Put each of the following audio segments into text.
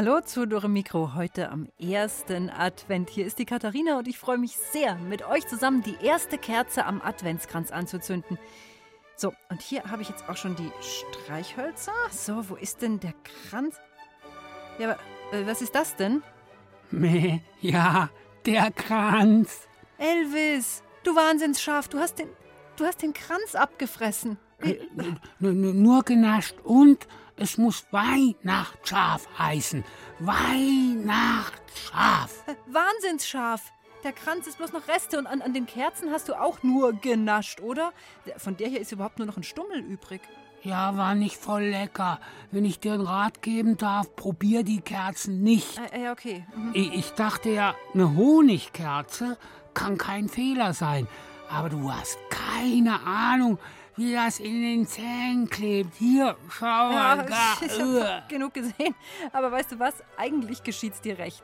Hallo zu Dore Mikro, heute am ersten Advent. Hier ist die Katharina und ich freue mich sehr, mit euch zusammen die erste Kerze am Adventskranz anzuzünden. So, und hier habe ich jetzt auch schon die Streichhölzer. So, wo ist denn der Kranz? Ja, aber äh, was ist das denn? Meh, ja, der Kranz. Elvis, du Wahnsinnsschaf, du hast den, du hast den Kranz abgefressen. Äh, Nur genascht und es muss Weihnachtsschaf heißen. Weihnachtsschaf. Äh, Wahnsinnsschaf. Der Kranz ist bloß noch Reste und an, an den Kerzen hast du auch nur genascht, oder? Der- Von der hier ist überhaupt nur noch ein Stummel übrig. Ja, war nicht voll lecker. Wenn ich dir einen Rat geben darf, probier die Kerzen nicht. Äh, ja, okay. Mhm. Ich ich dachte ja, eine Honigkerze kann kein Fehler sein. Aber du hast keine Ahnung, wie das in den Zähnen klebt. Hier, schau Ja, mal. da. ich hab genug gesehen. Aber weißt du was? Eigentlich geschieht's dir recht.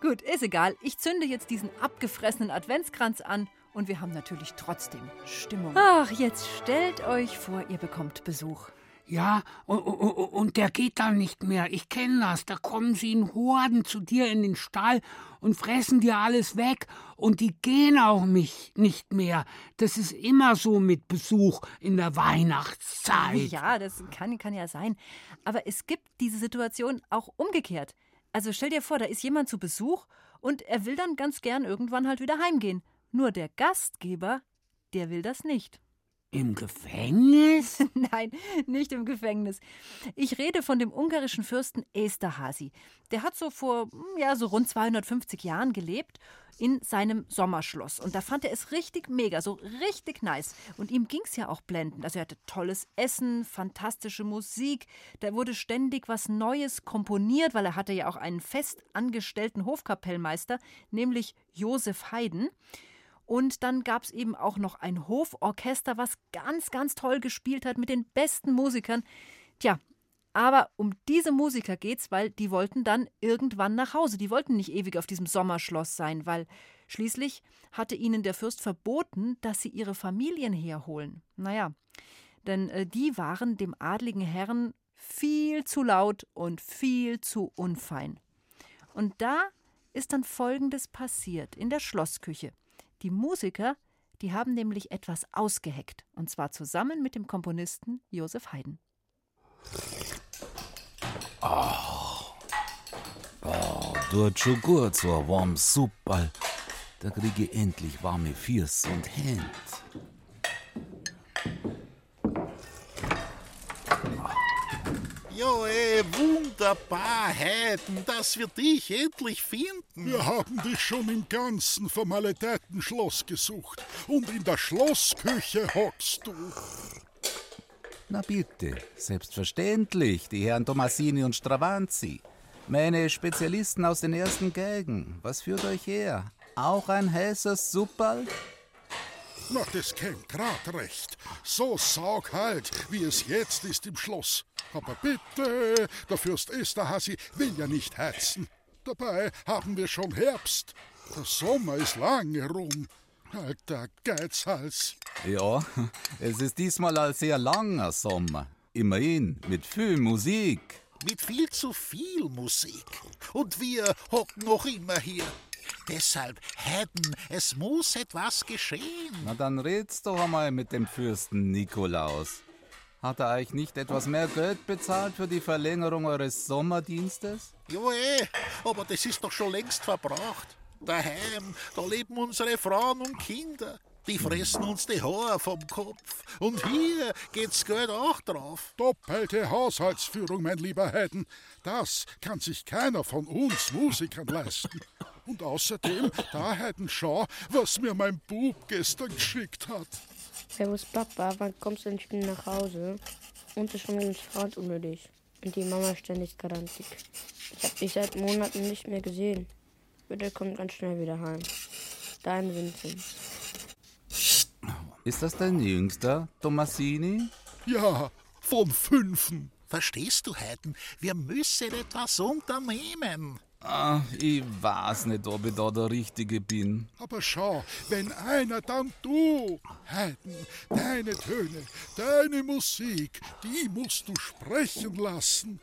Gut, ist egal. Ich zünde jetzt diesen abgefressenen Adventskranz an und wir haben natürlich trotzdem Stimmung. Ach, jetzt stellt euch vor, ihr bekommt Besuch. Ja, und, und, und der geht dann nicht mehr. Ich kenne das. Da kommen sie in Horden zu dir in den Stall und fressen dir alles weg. Und die gehen auch mich nicht mehr. Das ist immer so mit Besuch in der Weihnachtszeit. Ja, das kann, kann ja sein. Aber es gibt diese Situation auch umgekehrt. Also stell dir vor, da ist jemand zu Besuch und er will dann ganz gern irgendwann halt wieder heimgehen. Nur der Gastgeber, der will das nicht. Im Gefängnis? Nein, nicht im Gefängnis. Ich rede von dem ungarischen Fürsten Esterhazy. Der hat so vor, hm, ja, so rund 250 Jahren gelebt in seinem Sommerschloss. Und da fand er es richtig mega, so richtig nice. Und ihm ging es ja auch blendend. Also er hatte tolles Essen, fantastische Musik. Da wurde ständig was Neues komponiert, weil er hatte ja auch einen fest angestellten Hofkapellmeister, nämlich Josef Haydn. Und dann gab es eben auch noch ein Hoforchester, was ganz, ganz toll gespielt hat mit den besten Musikern. Tja, aber um diese Musiker geht's, weil die wollten dann irgendwann nach Hause. Die wollten nicht ewig auf diesem Sommerschloss sein, weil schließlich hatte ihnen der Fürst verboten, dass sie ihre Familien herholen. Naja, denn äh, die waren dem adligen Herrn viel zu laut und viel zu unfein. Und da ist dann Folgendes passiert in der Schlossküche. Die Musiker, die haben nämlich etwas ausgeheckt, und zwar zusammen mit dem Komponisten Josef Haydn. Tut schon gut, so ein warmes Suppal. Da kriege ich endlich warme Füße und Hände. Ja, ey, wunderbar, Heiden, dass wir dich endlich finden. Wir haben dich schon im ganzen Formalitätenschloss gesucht. Und in der Schlossküche hockst du. Na bitte, selbstverständlich, die Herren Tomasini und Stravanzi. Meine Spezialisten aus den ersten Geigen. Was führt euch her? Auch ein heißes Suppal? Na, das kennt grad recht. So saugkalt, wie es jetzt ist im Schloss. Aber bitte, der Fürst Esterhazy will ja nicht heizen. Dabei haben wir schon Herbst. Der Sommer ist lange rum. Alter Geizhals. Ja, es ist diesmal ein sehr langer Sommer. Immerhin, mit viel Musik. Mit viel zu viel Musik. Und wir hocken noch immer hier. Deshalb, Heiden, es muss etwas geschehen. Na dann red's doch einmal mit dem Fürsten Nikolaus. Hat er euch nicht etwas mehr Geld bezahlt für die Verlängerung eures Sommerdienstes? Ja, eh, aber das ist doch schon längst verbraucht. Daheim, da leben unsere Frauen und Kinder. Die fressen uns die Haare vom Kopf. Und hier geht's Geld auch drauf. Doppelte Haushaltsführung, mein lieber Heiden. Das kann sich keiner von uns Musikern leisten. Und außerdem, da Heiden, schau, was mir mein Bub gestern geschickt hat. Servus Papa, wann kommst du endlich wieder nach Hause? Und ist schon ganz Fahrt ohne dich. und die Mama ständig grantig. Ich habe dich seit Monaten nicht mehr gesehen. Bitte komm ganz schnell wieder heim. Dein Vincent. Ist das dein Jüngster, Tomasini? Ja, von fünfen. Verstehst du, Heiden? Wir müssen etwas unternehmen. Ah, ich weiß nicht, ob ich da der Richtige bin. Aber schau, wenn einer, dann du. Heiden, deine Töne, deine Musik, die musst du sprechen lassen.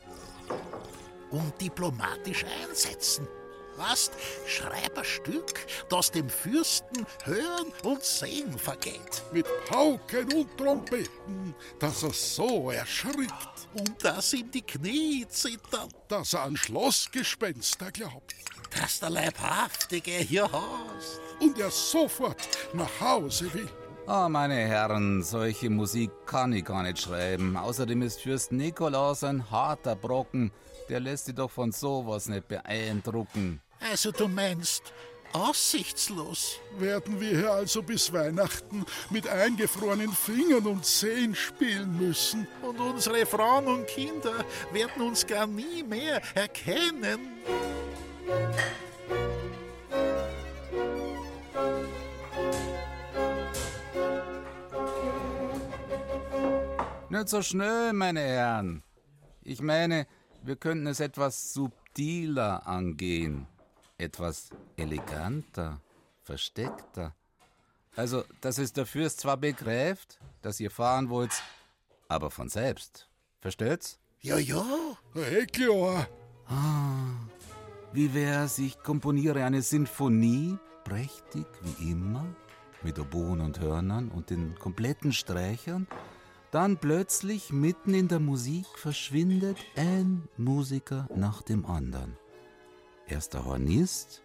Und diplomatisch einsetzen. Was? Schreib ein Stück, das dem Fürsten Hören und Sehen vergeht. Mit Pauken und Trompeten, dass er so erschrickt, Und dass ihm die Knie zittern, dass er an Schlossgespenster glaubt. dass der Leibhaftige hier haust. Und er sofort nach Hause will. Ah, meine Herren, solche Musik kann ich gar nicht schreiben. Außerdem ist Fürst Nikolaus ein harter Brocken. Der lässt sich doch von sowas nicht beeindrucken. Also du meinst, aussichtslos. Werden wir hier also bis Weihnachten mit eingefrorenen Fingern und Zehen spielen müssen? Und unsere Frauen und Kinder werden uns gar nie mehr erkennen. Nicht so schnell, meine Herren. Ich meine, wir könnten es etwas subtiler angehen. Etwas eleganter, versteckter. Also, dass es der Fürst zwar begreift, dass ihr fahren wollt, aber von selbst. Versteht's? Ja, ja. Hey, klar. Wie wär's, ich komponiere eine Sinfonie, prächtig wie immer, mit Oboen und Hörnern und den kompletten Streichern. Dann plötzlich mitten in der Musik verschwindet ein Musiker nach dem anderen. Erst der Hornist,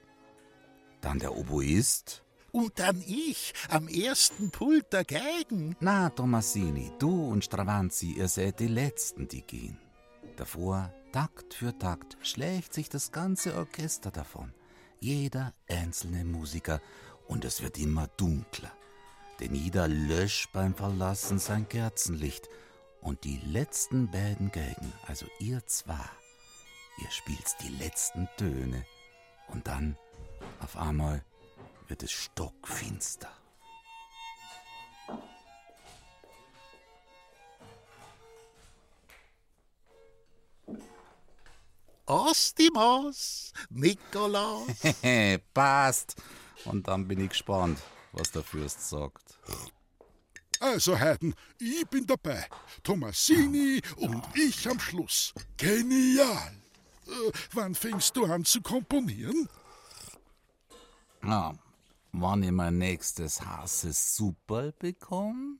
dann der Oboist. Und dann ich am ersten Pult der Geigen. Na, Tomasini, du und Stravanzi, ihr seid die Letzten, die gehen. Davor, Takt für Takt, schlägt sich das ganze Orchester davon. Jeder einzelne Musiker. Und es wird immer dunkler. Denn jeder löscht beim Verlassen sein Kerzenlicht. Und die letzten beiden Geigen, also ihr zwei, ihr spielt die letzten Töne. Und dann, auf einmal, wird es stockfinster. Aus die Maus, Nikolaus. Passt. Und dann bin ich gespannt, was der Fürst sagt. Also, Heiden, ich bin dabei. Tomasini und ich am Schluss. Genial. Äh, wann fängst du an zu komponieren? Na, wann ich mein nächstes heißes Superl bekomme?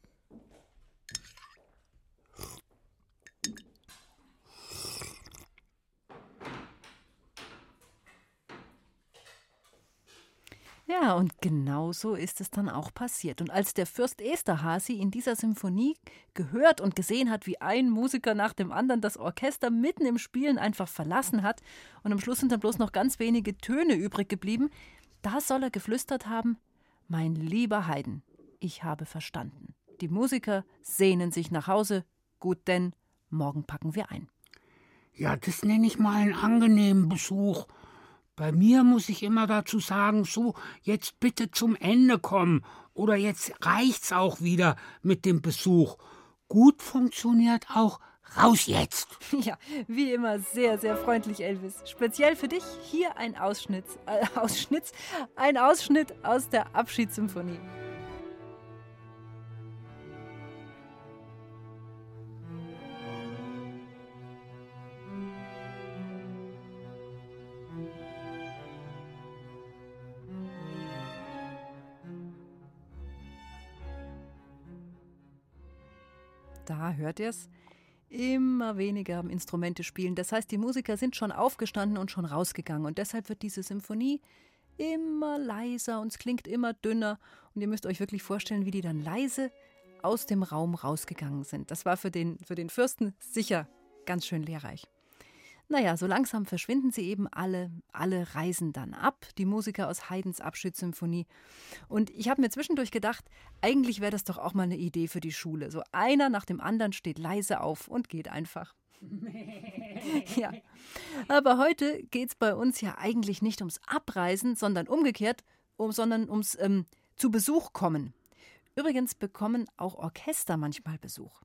Ja, und genau so ist es dann auch passiert. Und als der Fürst Esterhazy in dieser Symphonie gehört und gesehen hat, wie ein Musiker nach dem anderen das Orchester mitten im Spielen einfach verlassen hat und am Schluss sind dann bloß noch ganz wenige Töne übrig geblieben, da soll er geflüstert haben: Mein lieber Haydn, ich habe verstanden. Die Musiker sehnen sich nach Hause. Gut, denn morgen packen wir ein. Ja, das nenne ich mal einen angenehmen Besuch. Bei mir muss ich immer dazu sagen, so, jetzt bitte zum Ende kommen oder jetzt reicht's auch wieder mit dem Besuch. Gut funktioniert auch raus jetzt. Ja, wie immer sehr, sehr freundlich, Elvis. Speziell für dich hier ein Ausschnitt, äh, Ausschnitt, ein Ausschnitt aus der Abschiedssymphonie. Hört ihr's. Immer weniger Instrumente spielen. Das heißt, die Musiker sind schon aufgestanden und schon rausgegangen. Und deshalb wird diese Symphonie immer leiser und es klingt immer dünner. Und ihr müsst euch wirklich vorstellen, wie die dann leise aus dem Raum rausgegangen sind. Das war für den, für den Fürsten sicher ganz schön lehrreich. Naja, so langsam verschwinden sie eben alle, alle reisen dann ab, die Musiker aus Haydns Abschiedssymphonie. Und ich habe mir zwischendurch gedacht, eigentlich wäre das doch auch mal eine Idee für die Schule. So einer nach dem anderen steht leise auf und geht einfach. ja, aber heute geht es bei uns ja eigentlich nicht ums Abreisen, sondern umgekehrt, um, sondern ums ähm, zu Besuch kommen. Übrigens bekommen auch Orchester manchmal Besuch.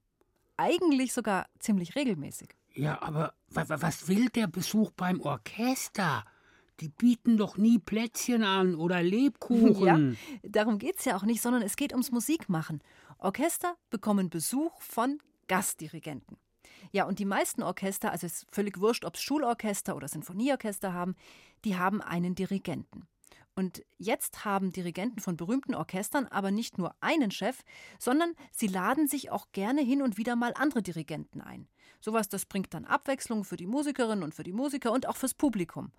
Eigentlich sogar ziemlich regelmäßig. Ja, aber was will der Besuch beim Orchester? Die bieten doch nie Plätzchen an oder Lebkuchen. Ja, darum geht es ja auch nicht, sondern es geht ums Musikmachen. Orchester bekommen Besuch von Gastdirigenten. Ja, und die meisten Orchester, also es ist völlig wurscht, ob es Schulorchester oder Sinfonieorchester haben, die haben einen Dirigenten. Und jetzt haben Dirigenten von berühmten Orchestern aber nicht nur einen Chef, sondern sie laden sich auch gerne hin und wieder mal andere Dirigenten ein. Sowas, das bringt dann Abwechslung für die Musikerinnen und für die Musiker und auch fürs Publikum.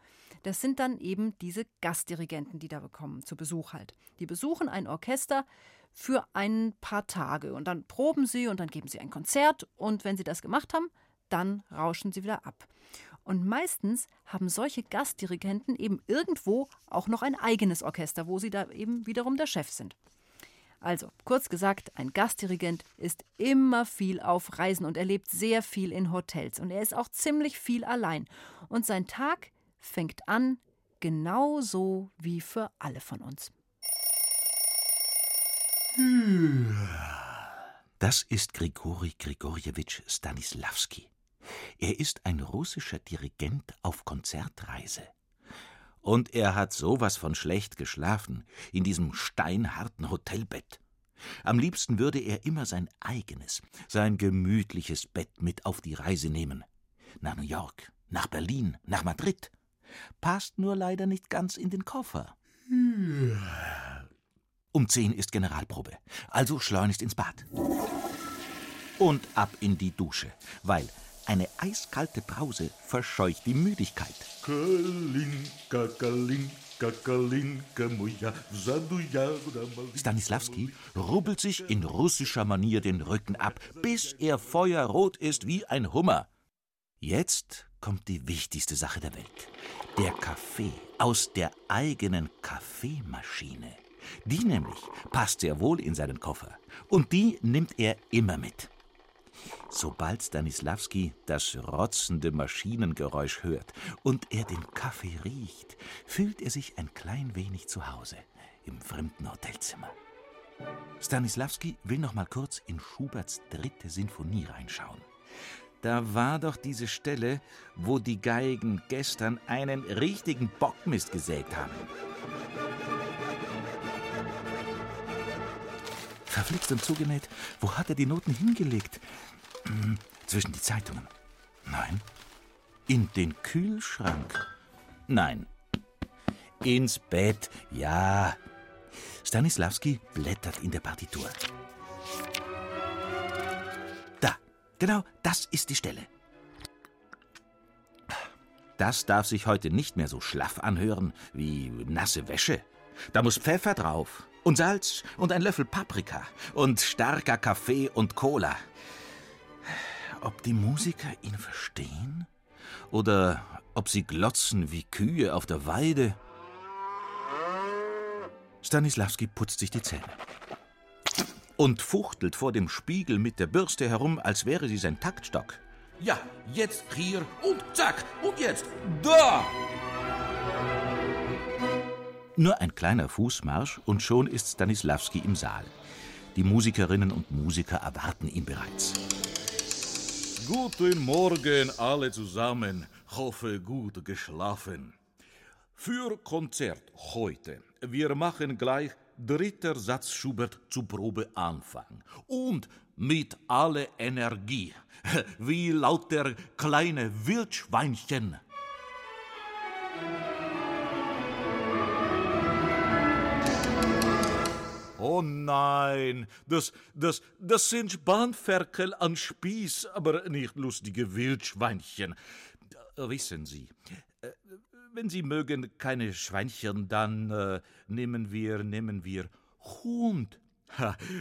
Das sind dann eben diese Gastdirigenten, die da bekommen, zu Besuch halt. Die besuchen ein Orchester für ein paar Tage und dann proben sie und dann geben sie ein Konzert und wenn sie das gemacht haben, dann rauschen sie wieder ab. Und meistens haben solche Gastdirigenten eben irgendwo auch noch ein eigenes Orchester, wo sie da eben wiederum der Chef sind. Also, kurz gesagt, ein Gastdirigent ist immer viel auf Reisen und erlebt sehr viel in Hotels. Und er ist auch ziemlich viel allein. Und sein Tag fängt an, genauso wie für alle von uns. Das ist Grigori Grigorjewitsch Stanislavski. Er ist ein russischer Dirigent auf Konzertreise. Und er hat sowas von schlecht geschlafen in diesem steinharten Hotelbett. Am liebsten würde er immer sein eigenes, sein gemütliches Bett mit auf die Reise nehmen. Nach New York, nach Berlin, nach Madrid. Passt nur leider nicht ganz in den Koffer. Um zehn ist Generalprobe, also schleunigst ins Bad. Und ab in die Dusche, weil eine eiskalte Brause verscheucht die Müdigkeit. Stanislavski rubbelt sich in russischer Manier den Rücken ab, bis er feuerrot ist wie ein Hummer. Jetzt kommt die wichtigste Sache der Welt. Der Kaffee aus der eigenen Kaffeemaschine. Die nämlich passt sehr wohl in seinen Koffer. Und die nimmt er immer mit. Sobald Stanislavski das rotzende Maschinengeräusch hört und er den Kaffee riecht, fühlt er sich ein klein wenig zu Hause im fremden Hotelzimmer. Stanislavski will noch mal kurz in Schuberts dritte Sinfonie reinschauen. Da war doch diese Stelle, wo die Geigen gestern einen richtigen Bockmist gesägt haben. Verflixt und zugenäht, wo hat er die Noten hingelegt? Hm, zwischen die Zeitungen. Nein. In den Kühlschrank. Nein. Ins Bett. Ja. Stanislavski blättert in der Partitur. Da. Genau, das ist die Stelle. Das darf sich heute nicht mehr so schlaff anhören wie nasse Wäsche. Da muss Pfeffer drauf und Salz und ein Löffel Paprika und starker Kaffee und Cola. Ob die Musiker ihn verstehen? Oder ob sie glotzen wie Kühe auf der Weide? Stanislavski putzt sich die Zähne und fuchtelt vor dem Spiegel mit der Bürste herum, als wäre sie sein Taktstock. Ja, jetzt hier und zack und jetzt da! Nur ein kleiner Fußmarsch und schon ist Stanislavski im Saal. Die Musikerinnen und Musiker erwarten ihn bereits. Guten Morgen alle zusammen. Hoffe gut geschlafen. Für Konzert heute. Wir machen gleich dritter Satz Schubert zu Probeanfang. Und mit aller Energie. Wie lauter kleine Wildschweinchen. Oh nein, das, das, das sind Spanferkel an Spieß, aber nicht lustige Wildschweinchen. Äh, wissen Sie, äh, wenn Sie mögen keine Schweinchen, dann äh, nehmen wir, nehmen wir Hund.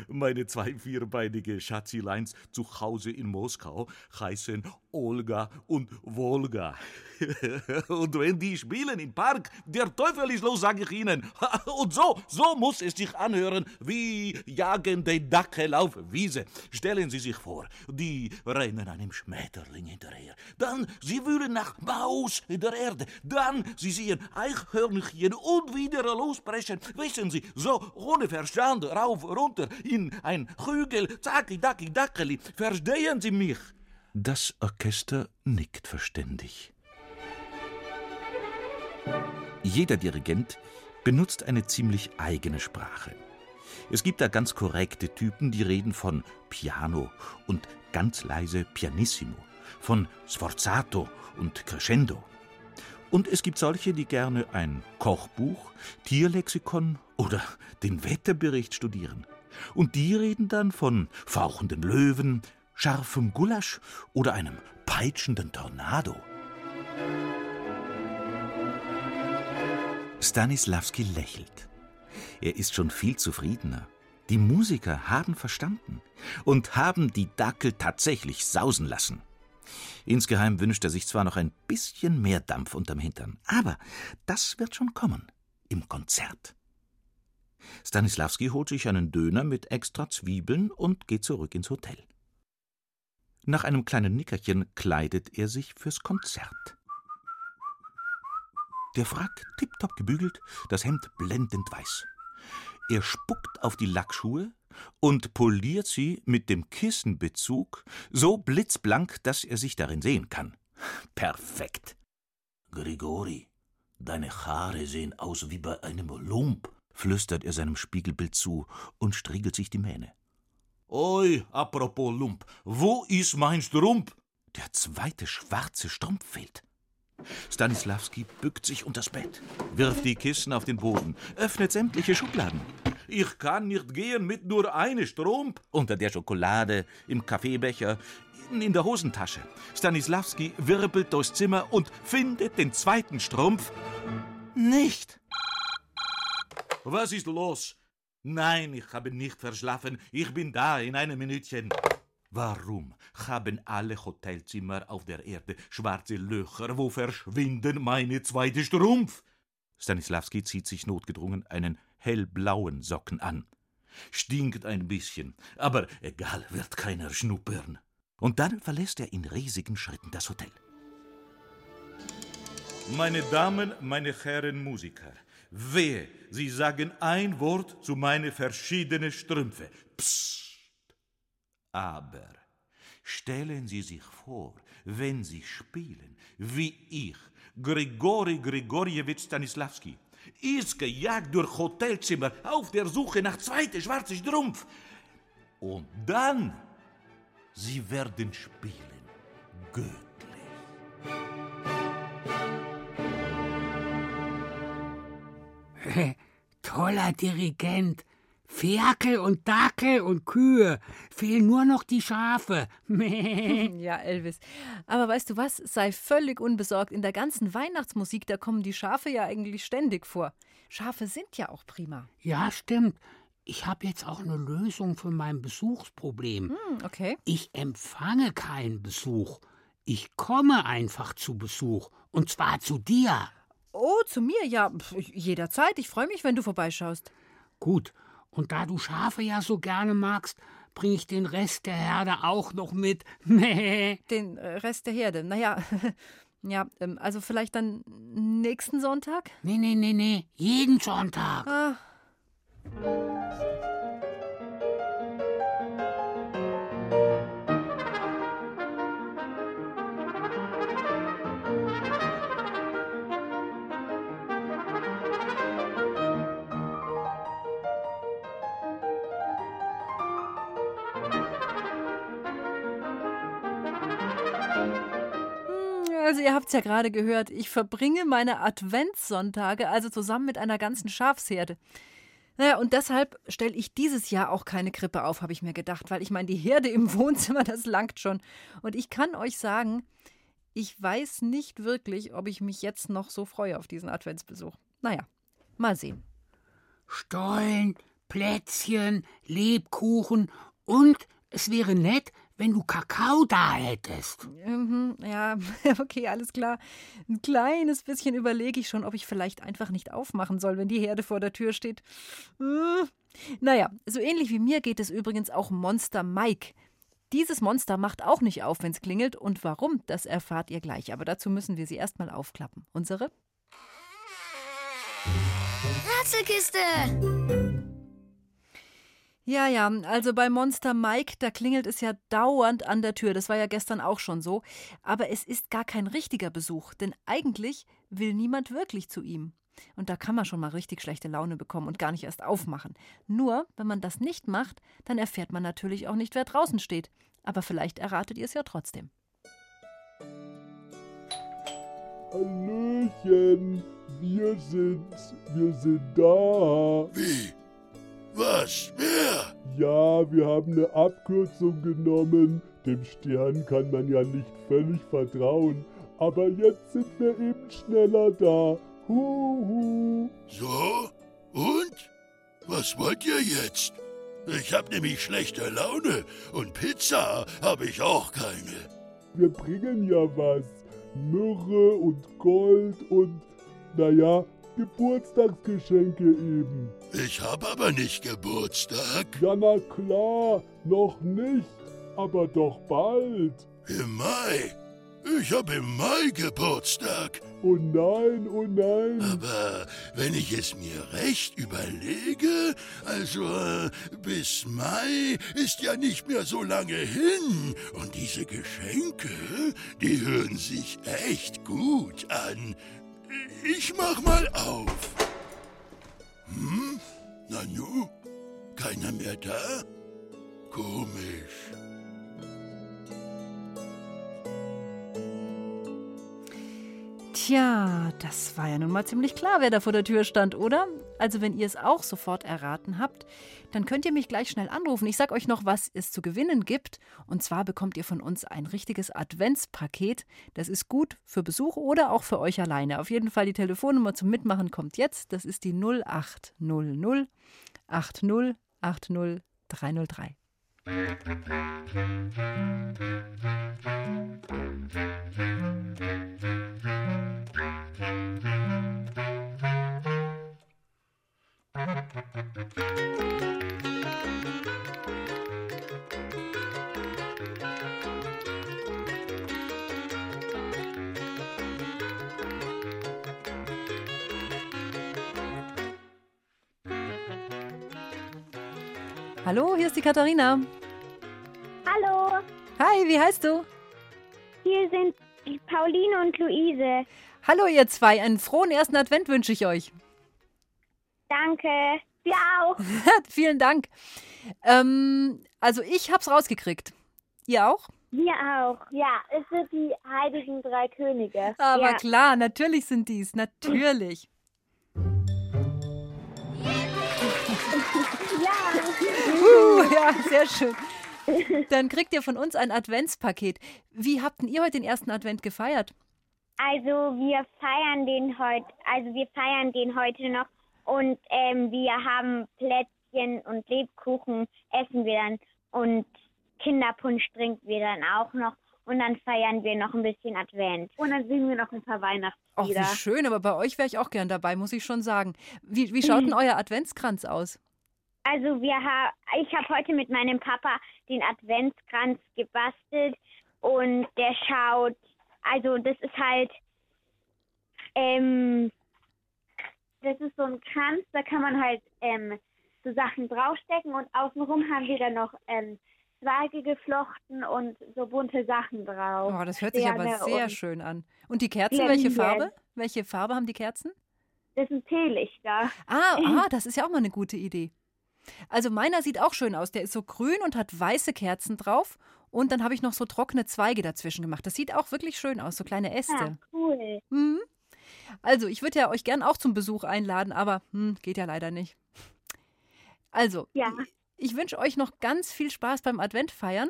Meine zwei vierbeinige Schatzileins zu Hause in Moskau heißen Olga und Wolga. und wenn die spielen im Park, der Teufel ist los, sag ich Ihnen. Und so, so muss es sich anhören, wie jagende Dackel auf Wiese. Stellen Sie sich vor, die rennen einem Schmetterling hinterher. Dann, sie wühlen nach Maus in der Erde. Dann, sie sehen Eichhörnchen und wieder losbrechen. Wissen Sie, so ohne Verstand, rauf, runter, in ein Hügel, zacki, dacki, dackeli. Verstehen Sie mich? Das Orchester nickt verständig. Jeder Dirigent benutzt eine ziemlich eigene Sprache. Es gibt da ganz korrekte Typen, die reden von Piano und ganz leise Pianissimo, von Sforzato und Crescendo. Und es gibt solche, die gerne ein Kochbuch, Tierlexikon oder den Wetterbericht studieren. Und die reden dann von fauchenden Löwen, scharfem Gulasch oder einem peitschenden Tornado. Stanislavski lächelt. Er ist schon viel zufriedener. Die Musiker haben verstanden und haben die Dackel tatsächlich sausen lassen. Insgeheim wünscht er sich zwar noch ein bisschen mehr Dampf unterm Hintern, aber das wird schon kommen im Konzert. Stanislavski holt sich einen Döner mit extra Zwiebeln und geht zurück ins Hotel. Nach einem kleinen Nickerchen kleidet er sich fürs Konzert. Der Frack tipptopp gebügelt, das Hemd blendend weiß. Er spuckt auf die Lackschuhe und poliert sie mit dem Kissenbezug so blitzblank, dass er sich darin sehen kann. Perfekt. Grigori, deine Haare sehen aus wie bei einem Lump, flüstert er seinem Spiegelbild zu und striegelt sich die Mähne. Oi, apropos Lump, wo ist mein Strumpf? Der zweite schwarze Strumpf fehlt. Stanislavski bückt sich unters Bett, wirft die Kissen auf den Boden, öffnet sämtliche Schubladen. Ich kann nicht gehen mit nur einem Strumpf. Unter der Schokolade, im Kaffeebecher, in der Hosentasche. Stanislavski wirbelt durchs Zimmer und findet den zweiten Strumpf nicht. Was ist los? Nein, ich habe nicht verschlafen. Ich bin da in einem Minütchen. Warum haben alle Hotelzimmer auf der Erde schwarze Löcher? Wo verschwinden meine zweite Strumpf? Stanislavski zieht sich notgedrungen einen hellblauen Socken an. Stinkt ein bisschen, aber egal, wird keiner schnuppern. Und dann verlässt er in riesigen Schritten das Hotel. Meine Damen, meine Herren Musiker, wehe, Sie sagen ein Wort zu meinen verschiedenen Strümpfe. Psst. Aber stellen Sie sich vor, wenn Sie spielen, wie ich, Grigori Grigorjewitsch Stanislavski, ist gejagt durch Hotelzimmer auf der Suche nach zweite schwarze Strumpf. Und dann, Sie werden spielen, göttlich. Toller Dirigent. Ferkel und Dackel und Kühe. Fehlen nur noch die Schafe. ja, Elvis. Aber weißt du was? Sei völlig unbesorgt. In der ganzen Weihnachtsmusik, da kommen die Schafe ja eigentlich ständig vor. Schafe sind ja auch prima. Ja, stimmt. Ich habe jetzt auch eine Lösung für mein Besuchsproblem. Hm, okay. Ich empfange keinen Besuch. Ich komme einfach zu Besuch. Und zwar zu dir. Oh, zu mir? Ja, jederzeit. Ich freue mich, wenn du vorbeischaust. Gut. Und da du Schafe ja so gerne magst, bringe ich den Rest der Herde auch noch mit. den äh, Rest der Herde? Naja, ja, ähm, also vielleicht dann nächsten Sonntag? Nee, nee, nee, nee, jeden Sonntag. Ah. Also ihr habt es ja gerade gehört, ich verbringe meine Adventssonntage also zusammen mit einer ganzen Schafsherde. Naja, und deshalb stelle ich dieses Jahr auch keine Krippe auf, habe ich mir gedacht, weil ich meine, die Herde im Wohnzimmer, das langt schon. Und ich kann euch sagen, ich weiß nicht wirklich, ob ich mich jetzt noch so freue auf diesen Adventsbesuch. Naja, mal sehen. Stollen, Plätzchen, Lebkuchen und es wäre nett, wenn du Kakao da hättest. Mhm, ja, okay, alles klar. Ein kleines bisschen überlege ich schon, ob ich vielleicht einfach nicht aufmachen soll, wenn die Herde vor der Tür steht. Äh, naja, so ähnlich wie mir geht es übrigens auch Monster Mike. Dieses Monster macht auch nicht auf, wenn es klingelt. Und warum, das erfahrt ihr gleich. Aber dazu müssen wir sie erstmal aufklappen. Unsere? Rätselkiste! Ja, ja, also bei Monster Mike, da klingelt es ja dauernd an der Tür. Das war ja gestern auch schon so. Aber es ist gar kein richtiger Besuch, denn eigentlich will niemand wirklich zu ihm. Und da kann man schon mal richtig schlechte Laune bekommen und gar nicht erst aufmachen. Nur, wenn man das nicht macht, dann erfährt man natürlich auch nicht, wer draußen steht. Aber vielleicht erratet ihr es ja trotzdem. Hallöchen, wir sind, wir sind da. Wie? Was? Wer? Ja, wir haben eine Abkürzung genommen. Dem Stern kann man ja nicht völlig vertrauen. Aber jetzt sind wir eben schneller da. Huhu. So? Und? Was wollt ihr jetzt? Ich hab nämlich schlechte Laune und Pizza habe ich auch keine. Wir bringen ja was. Myrrhe und Gold und, naja, Geburtstagsgeschenke eben. Ich hab aber nicht Geburtstag. Ja, na klar, noch nicht, aber doch bald. Im Mai. Ich hab im Mai Geburtstag. Oh nein, oh nein. Aber wenn ich es mir recht überlege, also äh, bis Mai ist ja nicht mehr so lange hin. Und diese Geschenke, die hören sich echt gut an. Ich mach mal auf. Hm? Nanu? Keiner mehr da? Komisch. Tja, das war ja nun mal ziemlich klar, wer da vor der Tür stand, oder? Also, wenn ihr es auch sofort erraten habt, dann könnt ihr mich gleich schnell anrufen. Ich sag euch noch, was es zu gewinnen gibt. Und zwar bekommt ihr von uns ein richtiges Adventspaket. Das ist gut für Besuch oder auch für euch alleine. Auf jeden Fall die Telefonnummer zum Mitmachen kommt jetzt. Das ist die 0800 80 80 303. Hallo, hier ist die Katharina. Hallo, Hi, wie heißt du? hier sind Pauline und Luise. Hallo, ihr zwei. Einen frohen ersten Advent wünsche ich euch. Danke. Wir auch. Vielen Dank. Ähm, also, ich hab's rausgekriegt. Ihr auch? Wir auch. Ja, es sind die heiligen drei Könige. Aber ja. klar, natürlich sind die's. Natürlich. Ja. Uh, ja, sehr schön. Dann kriegt ihr von uns ein Adventspaket. Wie habt denn ihr heute den ersten Advent gefeiert? Also wir feiern den heute, also wir feiern den heute noch und ähm, wir haben Plätzchen und Lebkuchen essen wir dann und Kinderpunsch trinken wir dann auch noch und dann feiern wir noch ein bisschen Advent. Und dann singen wir noch ein paar Ach, Weihnachtslieder. wie schön, aber bei euch wäre ich auch gern dabei, muss ich schon sagen. Wie, wie schaut denn euer Adventskranz aus? Also wir ha ich habe heute mit meinem Papa den Adventskranz gebastelt und der schaut, also das ist halt, ähm, das ist so ein Kranz, da kann man halt ähm, so Sachen draufstecken und außenrum haben wir dann noch ähm, Zweige geflochten und so bunte Sachen drauf. Oh, das hört sich aber Sterne sehr und- schön an. Und die Kerzen, welche Glänzend. Farbe? Welche Farbe haben die Kerzen? Das sind Teelichter. Ah, ah, das ist ja auch mal eine gute Idee. Also meiner sieht auch schön aus. Der ist so grün und hat weiße Kerzen drauf. Und dann habe ich noch so trockene Zweige dazwischen gemacht. Das sieht auch wirklich schön aus, so kleine Ja, Äste. cool. Mhm. Also, ich würde ja euch gern auch zum Besuch einladen, aber hm, geht ja leider nicht. Also, Ja. ich wünsche euch noch ganz viel Spaß beim Adventfeiern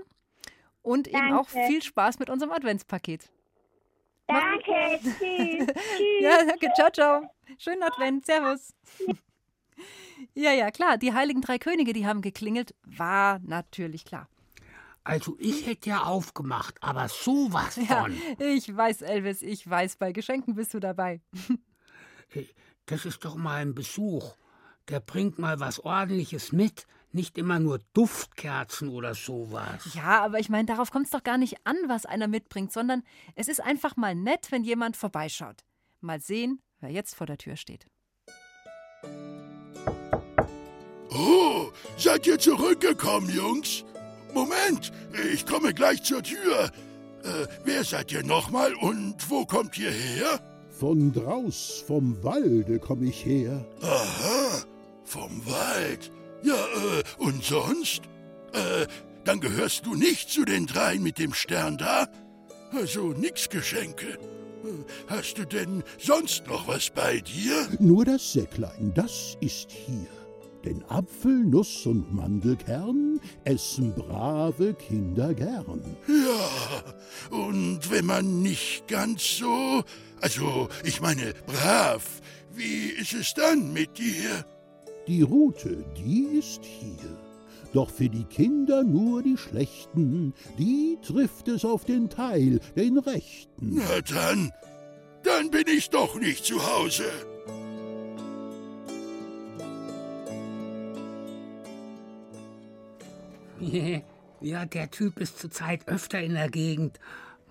und eben auch Danke. viel Spaß mit unserem Adventspaket. Danke. Tschüss. Tschüss. Ja, danke. Ciao, ciao. Schönen Advent. Servus. Ja, ja, klar. Die heiligen drei Könige, die haben geklingelt. War natürlich klar. Also ich hätte ja aufgemacht, aber sowas von. Ja, ich weiß, Elvis, ich weiß, bei Geschenken bist du dabei. Hey, Das ist doch mal ein Besuch. Der bringt mal was Ordentliches mit. Nicht immer nur Duftkerzen oder sowas. Ja, aber ich meine, darauf kommt es doch gar nicht an, was einer mitbringt, sondern es ist einfach mal nett, wenn jemand vorbeischaut. Mal sehen, wer jetzt vor der Tür steht. Oh, seid ihr zurückgekommen, Jungs? Moment, ich komme gleich zur Tür. Äh, wer seid ihr nochmal und wo kommt ihr her? Von draus, vom Walde komm ich her. Aha, vom Wald. Ja, äh, und sonst? Äh, dann gehörst du nicht zu den dreien mit dem Stern da? Also nix Geschenke. Äh, Hast du denn sonst noch was bei dir? Nur das Säcklein, das ist hier. Denn Apfel, Nuss und Mandelkern essen brave Kinder gern. Ja, und wenn man nicht ganz so, also ich meine brav, wie ist es dann mit dir? Die Rute, die ist hier. Doch für die Kinder nur die Schlechten, die trifft es auf den Teil, den Rechten. Na dann, dann bin ich doch nicht zu Hause. Ja, der Typ ist zurzeit öfter in der Gegend.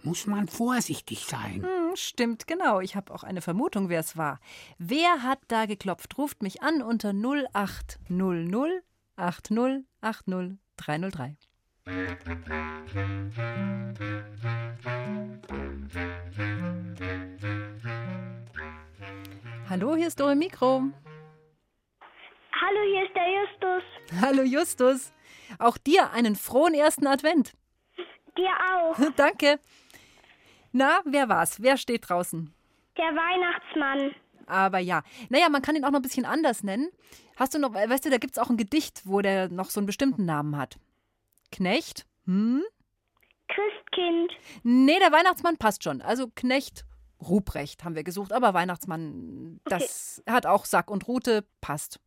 Muss man vorsichtig sein. Hm, stimmt, genau. Ich habe auch eine Vermutung, wer es war. Wer hat da geklopft? Ruft mich an unter 0800 80 80 303. Hallo, hier ist Dore Mikro. Hallo, hier ist der Justus. Hallo Justus. Auch dir einen frohen ersten Advent. Dir auch. Danke. Na, wer war's? Wer steht draußen? Der Weihnachtsmann. Aber ja. Naja, man kann ihn auch noch ein bisschen anders nennen. Hast du noch, weißt du, da gibt's auch ein Gedicht, wo der noch so einen bestimmten Namen hat. Knecht? Hm? Christkind. Nee, der Weihnachtsmann passt schon. Also Knecht, Ruprecht haben wir gesucht, aber Weihnachtsmann, das hat auch Sack und Rute, passt.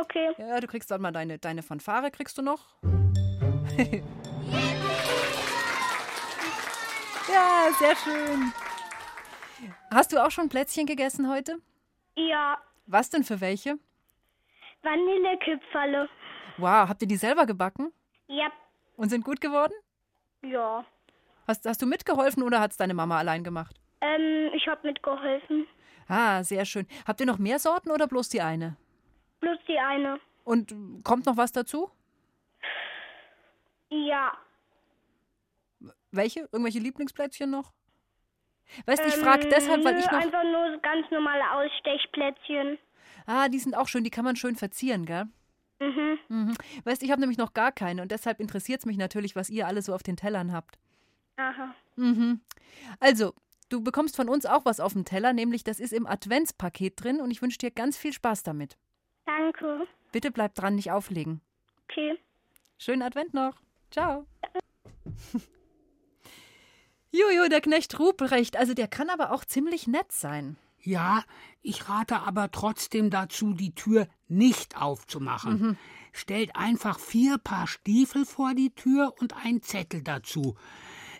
Okay. Ja, du kriegst dann mal deine, deine Fanfare, kriegst du noch? ja, sehr schön. Hast du auch schon Plätzchen gegessen heute? Ja, Was denn für welche? Vanillekipferle. Wow, habt ihr die selber gebacken Ja, und sind gut geworden? ja. Hast, hast du mitgeholfen oder hat es deine Mama allein gemacht? Ähm, ich habe mitgeholfen. Ah, sehr schön. Habt ihr noch mehr Sorten oder bloß die eine? Plus die eine. Und kommt noch was dazu? Ja. Welche? Irgendwelche Lieblingsplätzchen noch? Weißt du, ich Ähm, frage deshalb, weil nö, ich noch. Einfach nur ganz normale Ausstechplätzchen. Ah, die sind auch schön, die kann man schön verzieren, gell? Mhm. Mhm. Weißt du, ich habe nämlich noch gar keine und deshalb interessiert es mich natürlich, was ihr alle so auf den Tellern habt. Aha. Mhm. Also, du bekommst von uns auch was auf dem Teller, nämlich das ist im Adventspaket drin und ich wünsche dir ganz viel Spaß damit. Danke. Bitte bleib dran, nicht auflegen. Okay. Schönen Advent noch. Ciao. Jojo, der Knecht Ruprecht, also der kann aber auch ziemlich nett sein. Ja, ich rate aber trotzdem dazu, die Tür nicht aufzumachen. Mhm. Stellt einfach vier Paar Stiefel vor die Tür und einen Zettel dazu.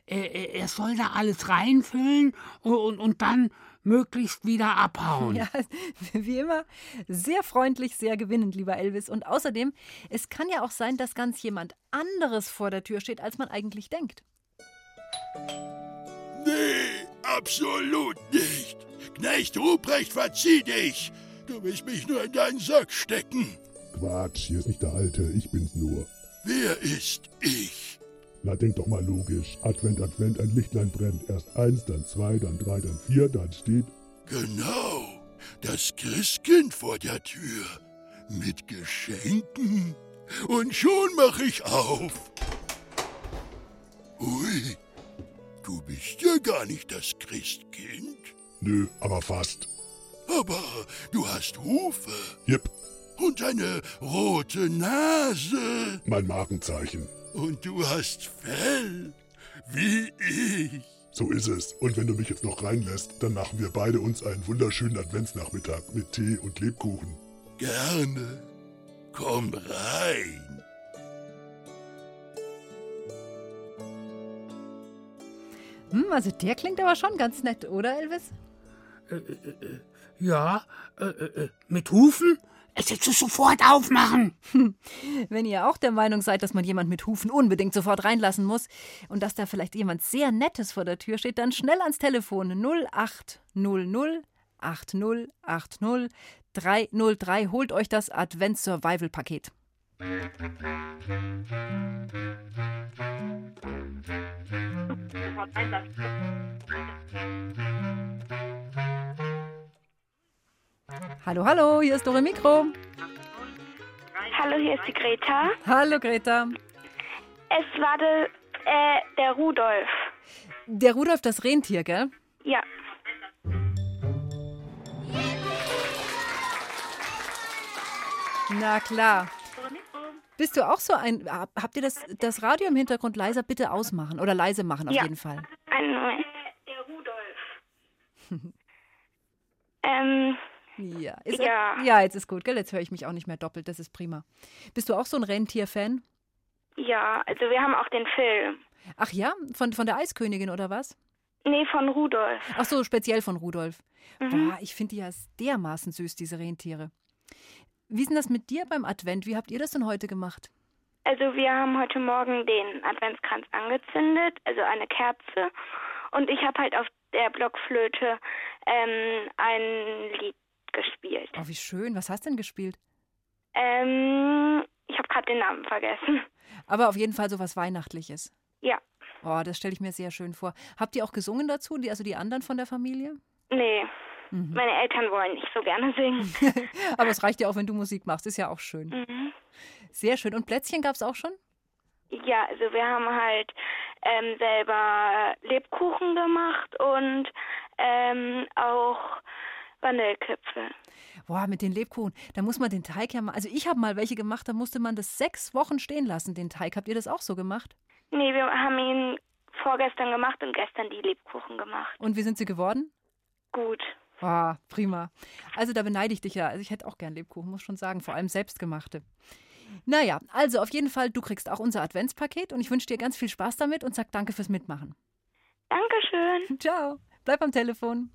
Äh, äh, Er soll da alles reinfüllen und, und, und dann möglichst wieder abhauen. Ja, wie immer, sehr freundlich, sehr gewinnend, lieber Elvis. Und außerdem, es kann ja auch sein, dass ganz jemand anderes vor der Tür steht, als man eigentlich denkt. Nee, absolut nicht. Knecht Ruprecht, verzieh dich. Du willst mich nur in deinen Sack stecken. Quatsch, hier ist nicht der Alte, ich bin's nur. Wer ist ich? Na, denk doch mal logisch. Advent, Advent, ein Lichtlein brennt. Erst eins, dann zwei, dann drei, dann vier, dann steht. Genau, das Christkind vor der Tür. Mit Geschenken. Und schon mach ich auf. Ui, du bist ja gar nicht das Christkind. Nö, aber fast. Aber du hast Hufe Jep, und eine rote Nase. mein Markenzeichen. Und du hast Fell, wie ich. So ist es. Und wenn du mich jetzt noch reinlässt, dann machen wir beide uns einen wunderschönen Adventsnachmittag mit Tee und Lebkuchen. Gerne. Komm rein. Hm, also der klingt aber schon ganz nett, oder Elvis? Äh, äh, äh, äh ja, äh, äh, mit Hufen? Es jetzt sofort aufmachen. Wenn ihr auch der Meinung seid, dass man jemand mit Hufen unbedingt sofort reinlassen muss und dass da vielleicht jemand sehr Nettes vor der Tür steht, dann schnell ans Telefon 0800 8080 303. Holt euch das Advents-Survival-Paket. Hallo, hallo, hier ist Dore Mikro. Hallo, hier ist die Greta. Hallo, Greta. Es war de, äh, der Rudolf. Der Rudolf, das Rentier, gell? Ja. Na klar. Bist du auch so ein. hab- Habt ihr das, das Radio im Hintergrund leiser bitte ausmachen oder leise machen auf Ja. jeden Fall? Einen Moment. Der Rudolf. ähm, Ja, ist, Ja. ja, jetzt ist gut, gell? Jetzt höre ich mich auch nicht mehr doppelt, das ist prima. Bist du auch so ein Rentier-Fan? ja, also wir haben auch den Film. Ach ja, von, von der Eiskönigin oder was? Nee, von Rudolf. Ach so, speziell von Rudolf. Mhm. Boah, ich finde die ja dermaßen süß, diese Rentiere. Wie ist denn das mit dir beim Advent? Wie habt ihr das denn heute gemacht? Also wir haben heute Morgen den Adventskranz angezündet, also eine Kerze. Und ich habe halt auf der Blockflöte ähm, ein Lied gespielt. Oh, wie schön. Was hast du denn gespielt? Ähm, ich habe gerade den Namen vergessen. Aber auf jeden Fall so was Weihnachtliches. Ja. Oh, das stelle ich mir sehr schön vor. Habt ihr auch gesungen dazu, die, also die anderen von der Familie? Nee, Mhm. meine Eltern wollen nicht so gerne singen. Aber es reicht ja auch, wenn du Musik machst. Ist ja auch schön. mhm. Sehr schön. Und Plätzchen gab es auch schon? Ja, also wir haben halt ähm, selber Lebkuchen gemacht und ähm, auch Vanillekipfel. Boah, mit den Lebkuchen. Da muss man den Teig ja mal. Also ich habe mal welche gemacht, da musste man das sechs Wochen stehen lassen, den Teig. Habt ihr das auch so gemacht? Nee, wir haben ihn vorgestern gemacht und gestern die Lebkuchen gemacht. Und wie sind sie geworden? Gut. Ah, prima. Also da beneide ich dich ja. Also ich hätte auch gern Lebkuchen, muss schon sagen, vor allem selbstgemachte. Naja, also auf jeden Fall, du kriegst auch unser Adventspaket und ich wünsche dir ganz viel Spaß damit und sag danke fürs Mitmachen. Dankeschön. Ciao. Bleib am Telefon.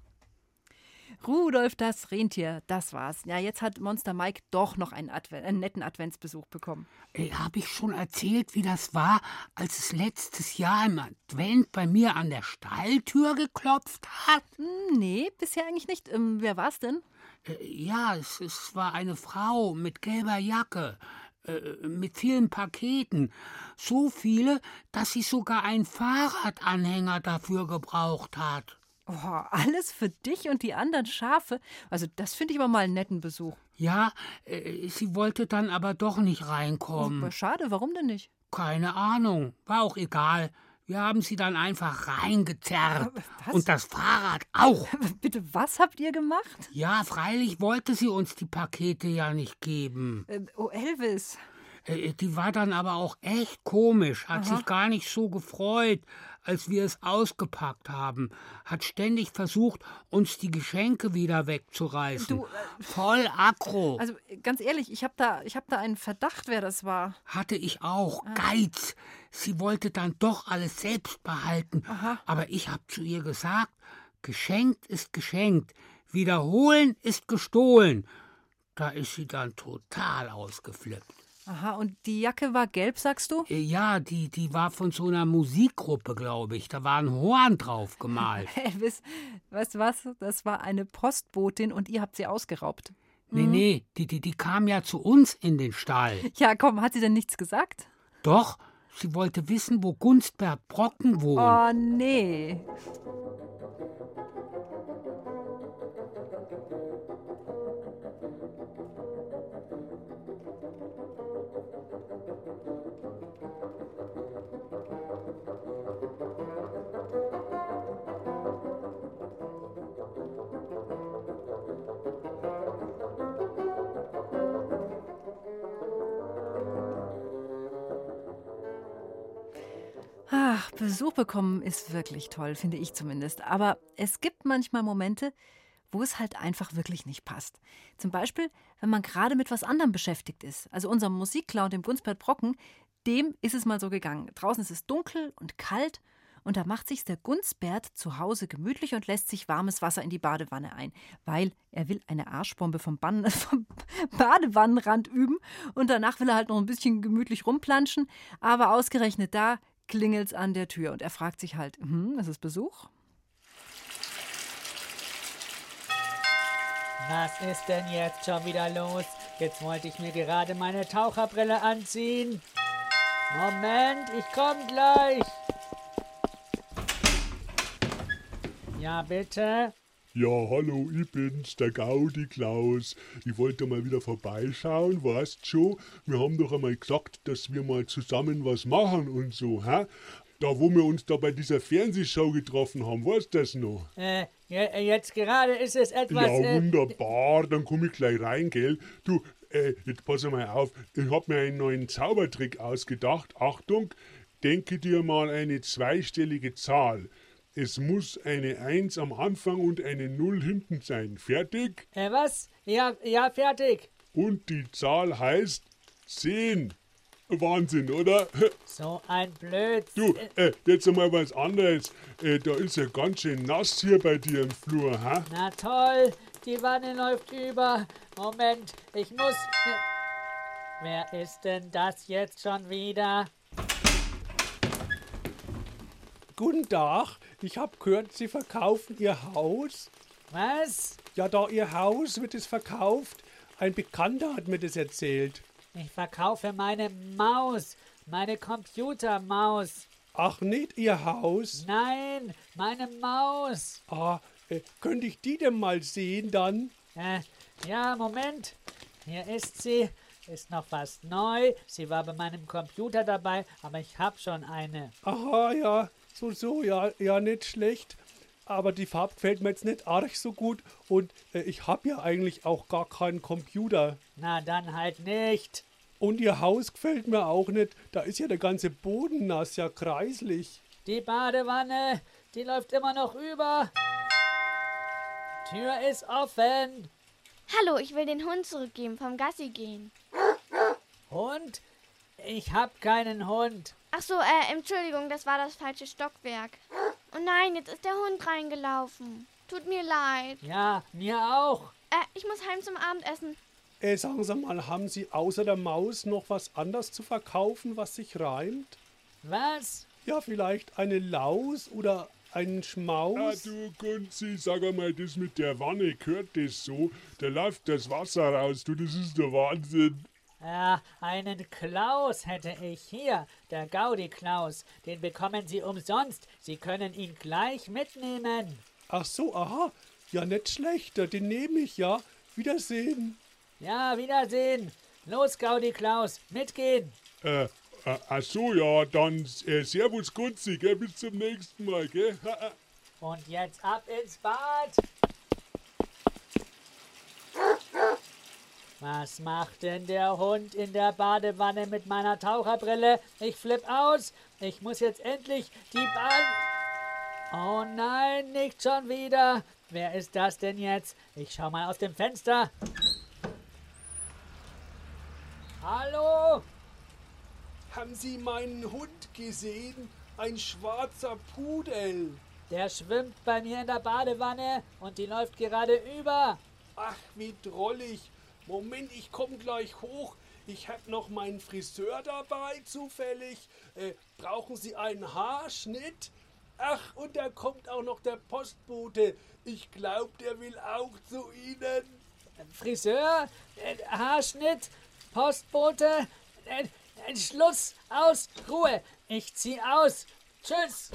Rudolf das Rentier, das war's. Ja, jetzt hat Monster Mike doch noch einen, Adven einen netten Adventsbesuch bekommen. Habe ich schon erzählt, wie das war, als es letztes Jahr im Advent bei mir an der Stalltür geklopft hat? Hm, nee, bisher eigentlich nicht. Ähm, wer war's denn? Äh, Ja, es, es war eine Frau mit gelber Jacke, äh, mit vielen Paketen. So viele, dass sie sogar einen Fahrradanhänger dafür gebraucht hat. Oh, alles für dich und die anderen Schafe. Also, das finde ich aber mal einen netten Besuch. Ja, äh, sie wollte dann aber doch nicht reinkommen. Aber schade, warum denn nicht? Keine Ahnung, war auch egal. Wir haben sie dann einfach reingezerrt. Was? Und das Fahrrad auch. Bitte, was habt ihr gemacht? Ja, freilich wollte sie uns die Pakete ja nicht geben. Äh, oh, Elvis. Äh, Die war dann aber auch echt komisch, hat Aha. sich gar nicht so gefreut, als wir es ausgepackt haben, hat ständig versucht, uns die Geschenke wieder wegzureißen. Du, Voll aggro. Also, ganz ehrlich, ich habe da, ich hab da einen Verdacht, wer das war. Hatte ich auch. Ah. Geiz. Sie wollte dann doch alles selbst behalten. Aha. Aber ich habe zu ihr gesagt, geschenkt ist geschenkt. Wiederholen ist gestohlen. Da ist sie dann total ausgeflippt. Aha, und die Jacke war gelb, sagst du? Äh, Ja, die, die war von so einer Musikgruppe, glaube ich. Da war ein Horn drauf gemalt. Elvis, weißt du was? Das war eine Postbotin und ihr habt sie ausgeraubt. Nee, Mhm. nee, die, die, die kam ja zu uns in den Stall. Ja, komm, hat sie denn nichts gesagt? Doch, sie wollte wissen, wo Gunstbert Brocken wohnt. Oh, nee. Ach, Besuch bekommen ist wirklich toll, finde ich zumindest. Aber es gibt manchmal Momente, wo es halt einfach wirklich nicht passt. Zum Beispiel, wenn man gerade mit was anderem beschäftigt ist. Also unserem Musikclown, dem Gunsbert Brocken, dem ist es mal so gegangen. Draußen ist es dunkel und kalt Und da macht sich der Gunzbert zu Hause gemütlich und lässt sich warmes Wasser in die Badewanne ein, weil er will eine Arschbombe vom, Ban vom Badewannenrand üben und danach will er halt noch ein bisschen gemütlich rumplanschen. Aber ausgerechnet da klingelt's an der Tür und er fragt sich halt, hm, ist es Besuch? Was ist denn jetzt schon wieder los? Jetzt wollte ich mir gerade meine Taucherbrille anziehen. Moment, ich komm gleich. Ja, bitte. Ja, hallo, ich bin's, der Gaudi Klaus. Ich wollte mal wieder vorbeischauen, weißt schon, wir haben doch einmal gesagt, dass wir mal zusammen was machen und so, hä? Da, wo wir uns da bei dieser Fernsehshow getroffen haben, weißt du das noch? Äh, ja, jetzt gerade ist es etwas. Ja, äh, wunderbar, dann komm ich gleich rein, gell? Du, äh, jetzt pass mal auf, ich hab mir einen neuen Zaubertrick ausgedacht. Achtung, denke dir mal eine zweistellige Zahl. Es muss eine 1 am Anfang und eine 0 hinten sein. Fertig? Äh, was? Ja, ja, fertig. Und die Zahl heißt 10. Wahnsinn, oder? So ein Blöd. Du, äh, jetzt einmal was anderes. Äh, da ist ja ganz schön nass hier bei dir im Flur, ha? Na toll, die Wanne läuft über. Moment, ich muss. Wer ist denn das jetzt schon wieder? Guten Tag, ich hab gehört, Sie verkaufen Ihr Haus. Was? Ja, da Ihr Haus wird es verkauft. Ein Bekannter hat mir das erzählt. Ich verkaufe meine Maus, meine Computermaus. Ach, nicht Ihr Haus? Nein, meine Maus. Ah, äh, könnte ich die denn mal sehen dann? Äh, ja, Moment. Hier ist sie. Ist noch fast neu. Sie war bei meinem Computer dabei, aber ich hab schon eine. Aha, ja, so, so, ja, ja, nicht schlecht. Aber die Farbe gefällt mir jetzt nicht arg so gut und äh, ich hab ja eigentlich auch gar keinen Computer. Na, dann halt nicht. Und ihr Haus gefällt mir auch nicht. Da ist ja der ganze Boden nass, ja kreislich. Die Badewanne, die läuft immer noch über. Tür ist offen. Hallo, ich will den Hund zurückgeben, vom Gassi gehen. Hund? Ich hab keinen Hund. Ach so, äh, Entschuldigung, das war das falsche Stockwerk. Oh nein, jetzt ist der Hund reingelaufen. Tut mir leid. Ja, mir auch. Äh, ich muss heim zum Abendessen. Äh, sagen Sie mal, haben Sie außer der Maus noch was anderes zu verkaufen, was sich reimt? Was? Ja, vielleicht eine Laus oder einen Schmaus? Ah, du Gunzi, sag einmal, das mit der Wanne, gehört das so? Da läuft das Wasser raus, du, das ist der Wahnsinn. Ja, einen Klaus hätte ich hier, der Gaudi-Klaus. Den bekommen Sie umsonst. Sie können ihn gleich mitnehmen. Ach so, aha. Ja, nicht schlecht, den nehme ich, ja. Wiedersehen. Ja, Wiedersehen. Los, Gaudi-Klaus, mitgehen. Äh, äh, ach so, ja, dann äh, Servus Gunzi, gell, bis zum nächsten Mal, gell? Und jetzt ab ins Bad. Was macht denn der Hund in der Badewanne mit meiner Taucherbrille? Ich flipp aus. Ich muss jetzt endlich die Bahn. Oh nein, nicht schon wieder. Wer ist das denn jetzt? Ich schau mal aus dem Fenster. Hallo? Haben Sie meinen Hund gesehen? Ein schwarzer Pudel. Der schwimmt bei mir in der Badewanne und die läuft gerade über. Ach, wie drollig. Moment, ich komme gleich hoch. Ich hab noch meinen Friseur dabei, zufällig. Äh, brauchen Sie einen Haarschnitt? Ach, und da kommt auch noch der Postbote. Ich glaub, der will auch zu Ihnen. Friseur, äh, Haarschnitt, Postbote, äh, Schluss, aus, Ruhe. Ich zieh aus. Tschüss.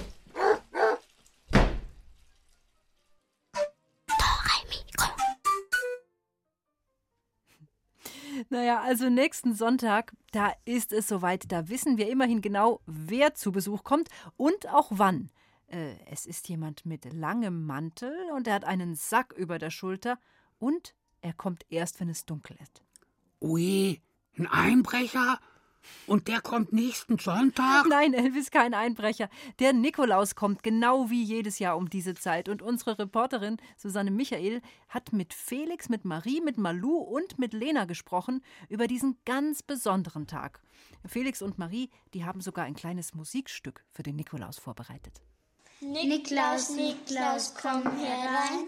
Naja, also nächsten Sonntag, da ist es soweit. Da wissen wir immerhin genau, wer zu Besuch kommt und auch wann. Äh, es ist jemand mit langem Mantel und er hat einen Sack über der Schulter und er kommt erst, wenn es dunkel ist. Ui, ein Einbrecher? Und der kommt nächsten Sonntag? Nein, Elvis, kein Einbrecher. Der Nikolaus kommt genau wie jedes Jahr um diese Zeit. Und unsere Reporterin Susanne Michael hat mit Felix, mit Marie, mit Malu und mit Lena gesprochen über diesen ganz besonderen Tag. Felix und Marie, die haben sogar ein kleines Musikstück für den Nikolaus vorbereitet. Niklaus, Niklaus, komm herein,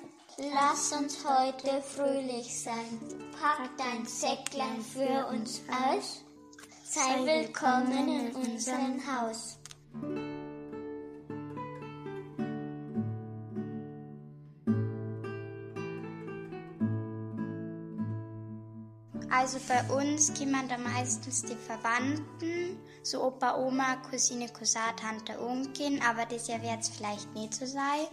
lass uns heute fröhlich sein. Pack dein Säcklein für uns aus, sei willkommen in unserem Haus. Also bei uns kommen da meistens die Verwandten, so Opa, Oma, Cousine, Cousin, Tante, Onkel, aber das Jahr wird es vielleicht nicht so sein.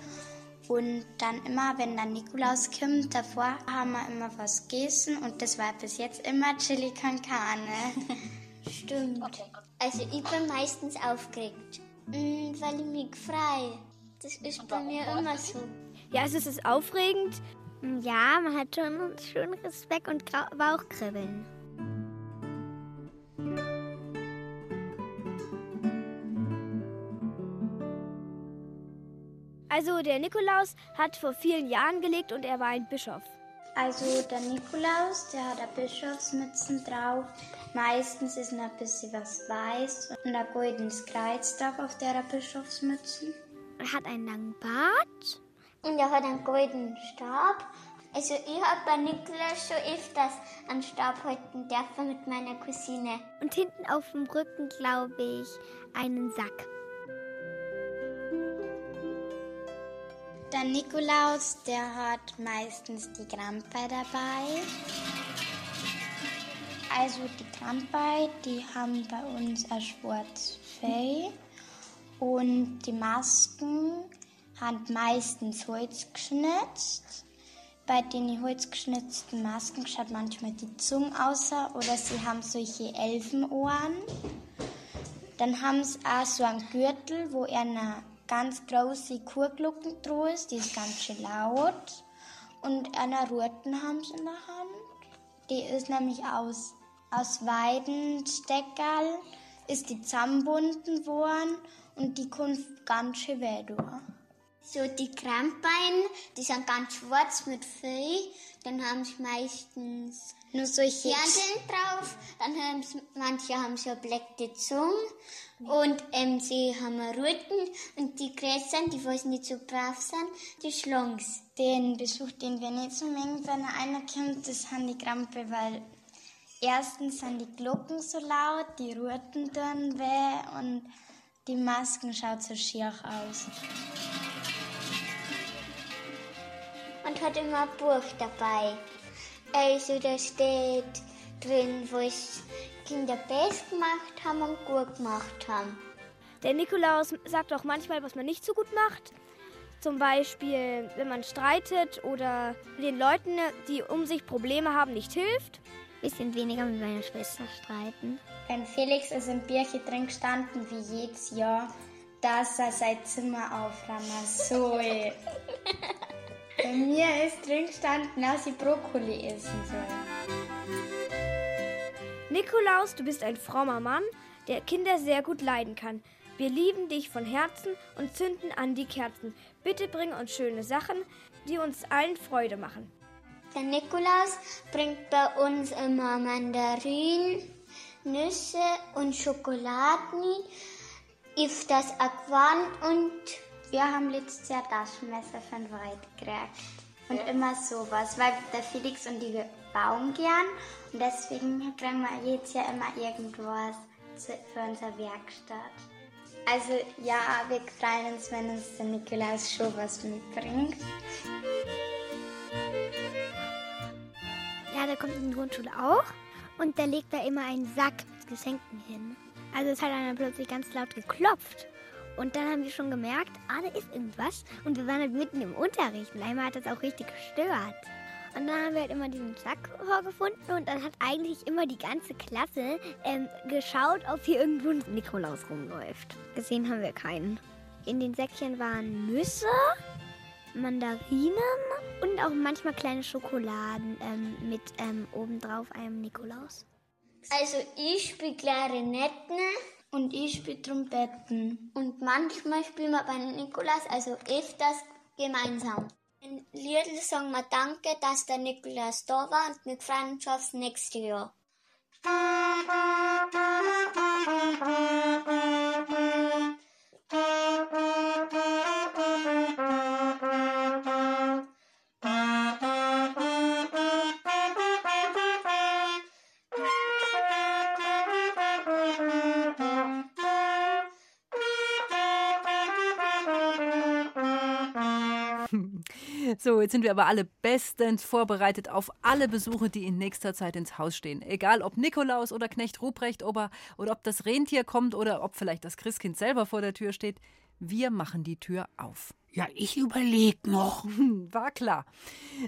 Und dann immer, wenn dann Nikolaus kommt, davor haben wir immer was gegessen und das war bis jetzt immer Chili con Carne. Stimmt. Also ich bin meistens aufgeregt, mm, weil ich mich frei. Das ist bei mir immer so. Ja, also es ist aufregend. Ja, man hat schon, schon Respekt und Bauchkribbeln. Also der Nikolaus hat vor vielen Jahren gelebt und er war ein Bischof. Also der Nikolaus, der hat eine Bischofsmützen drauf. Meistens ist noch ein bisschen was weiß und ein goldenes Kreuz drauf auf der Bischofsmütze. Er hat einen langen Bart. Und er hat einen goldenen Stab. Also ich habe bei Nikolaus schon öfters einen Stab halten dürfen mit meiner Cousine. Und hinten auf dem Rücken, glaube ich, einen Sack. Der Nikolaus, der hat meistens die Krampe dabei. Also die Krampe, die haben bei uns ein schwarzes Fell. Und die Masken haben meistens Holz geschnitzt. Bei den holzgeschnitzten Masken schaut manchmal die Zunge außer oder sie haben solche Elfenohren. Dann haben sie auch so einen Gürtel, wo eine ganz große Kuhglocken drauf ist, die ist ganz schön laut. Und eine Ruten haben sie in der Hand. Die ist nämlich aus, aus Weidensteckerl, ist die zusammenbunden worden und die kommt ganz schön weh durch. So die Krampbeine, die sind ganz schwarz mit Fell. Dann haben sie meistens nur solche Sternchen drauf. Dann haben sie, manche haben so bleckte Zunge. Und ähm, sie haben Ruten. Und die Gräsern, die was nicht so brav sind, die Schlungs. Den Besuch, den wir nicht so mengen, wenn einer kommt, das sind die Krampe, weil erstens sind die Glocken so laut, die Ruten tun weh und die Masken schaut so schier aus. und hat immer ein Buch dabei. Also da steht drin, was Kinder best gemacht haben und gut gemacht haben. Der Nikolaus sagt auch manchmal, was man nicht so gut macht. Zum Beispiel, wenn man streitet oder den Leuten, die um sich Probleme haben, nicht hilft. Bisschen weniger mit meiner Schwester streiten. Wenn Felix ist im Bierchen drin gestanden, wie jedes Jahr, dass er sein Zimmer aufräumen soll. Bei mir ist drin gestanden, dass ich Brokkoli essen soll. Nikolaus, du bist ein frommer Mann, der Kinder sehr gut leiden kann. Wir lieben dich von Herzen und zünden an die Kerzen. Bitte bring uns schöne Sachen, die uns allen Freude machen. Der Nikolaus bringt bei uns immer Mandarinen, Nüsse und Schokoladen, öfters Aquan und wir haben letztes Jahr Taschenmesser von Weit gekriegt. Und immer sowas, weil der Felix und die bauen gern. Und deswegen kriegen wir jedes Jahr immer irgendwas für unsere Werkstatt. Also ja, wir freuen uns, wenn uns der Nikolaus schon was mitbringt. Ja, der kommt in die Grundschule auch und der legt da immer einen Sack mit Geschenken hin. Also es hat dann plötzlich ganz laut geklopft. Und dann haben wir schon gemerkt, ah, da ist irgendwas. Und wir waren halt mitten im Unterricht. Und einmal hat das auch richtig gestört. Und dann haben wir halt immer diesen Sack vorgefunden und dann hat eigentlich immer die ganze Klasse ähm, geschaut, ob hier irgendwo ein Nikolaus rumläuft. Gesehen haben wir keinen. In den Säckchen waren Nüsse, Mandarinen und auch manchmal kleine Schokoladen ähm, mit ähm, obendrauf einem Nikolaus. Also ich spiele Klarinette und ich spiele Trompeten. und manchmal spielen wir bei Nikolaus, also öfters gemeinsam. In Liedl sagen wir Danke, dass der Nikolaus da war und wir freuen uns aufs nächste Jahr. So, jetzt sind wir aber alle bestens vorbereitet auf alle Besuche, die in nächster Zeit ins Haus stehen. Egal ob Nikolaus oder Knecht Ruprecht oder, oder ob das Rentier kommt oder ob vielleicht das Christkind selber vor der Tür steht. Wir machen die Tür auf. Ja, ich überleg noch. War klar.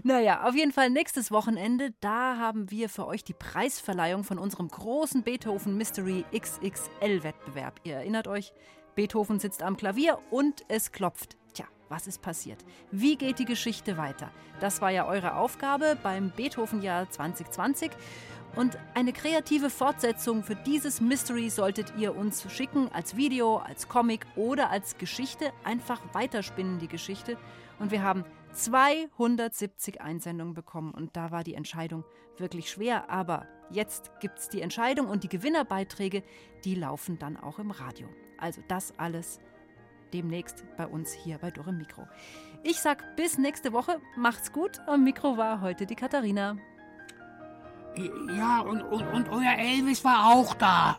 Naja, auf jeden Fall nächstes Wochenende, da haben wir für euch die Preisverleihung von unserem großen Beethoven Mystery XXL Wettbewerb. Ihr erinnert euch, Beethoven sitzt am Klavier und es klopft. Was ist passiert? Wie geht die Geschichte weiter? Das war ja eure Aufgabe beim Beethoven-Jahr 2020. Und eine kreative Fortsetzung für dieses Mystery solltet ihr uns schicken, als Video, als Comic oder als Geschichte. Einfach weiterspinnen die Geschichte. Und wir haben 270 Einsendungen bekommen und da war die Entscheidung wirklich schwer. Aber jetzt gibt es die Entscheidung und die Gewinnerbeiträge, die laufen dann auch im Radio. Also das alles demnächst bei uns hier bei Dore Mikro. Ich sag bis nächste Woche, macht's gut. Am Mikro war heute die Katharina. Ja, und, und, und euer Elvis war auch da.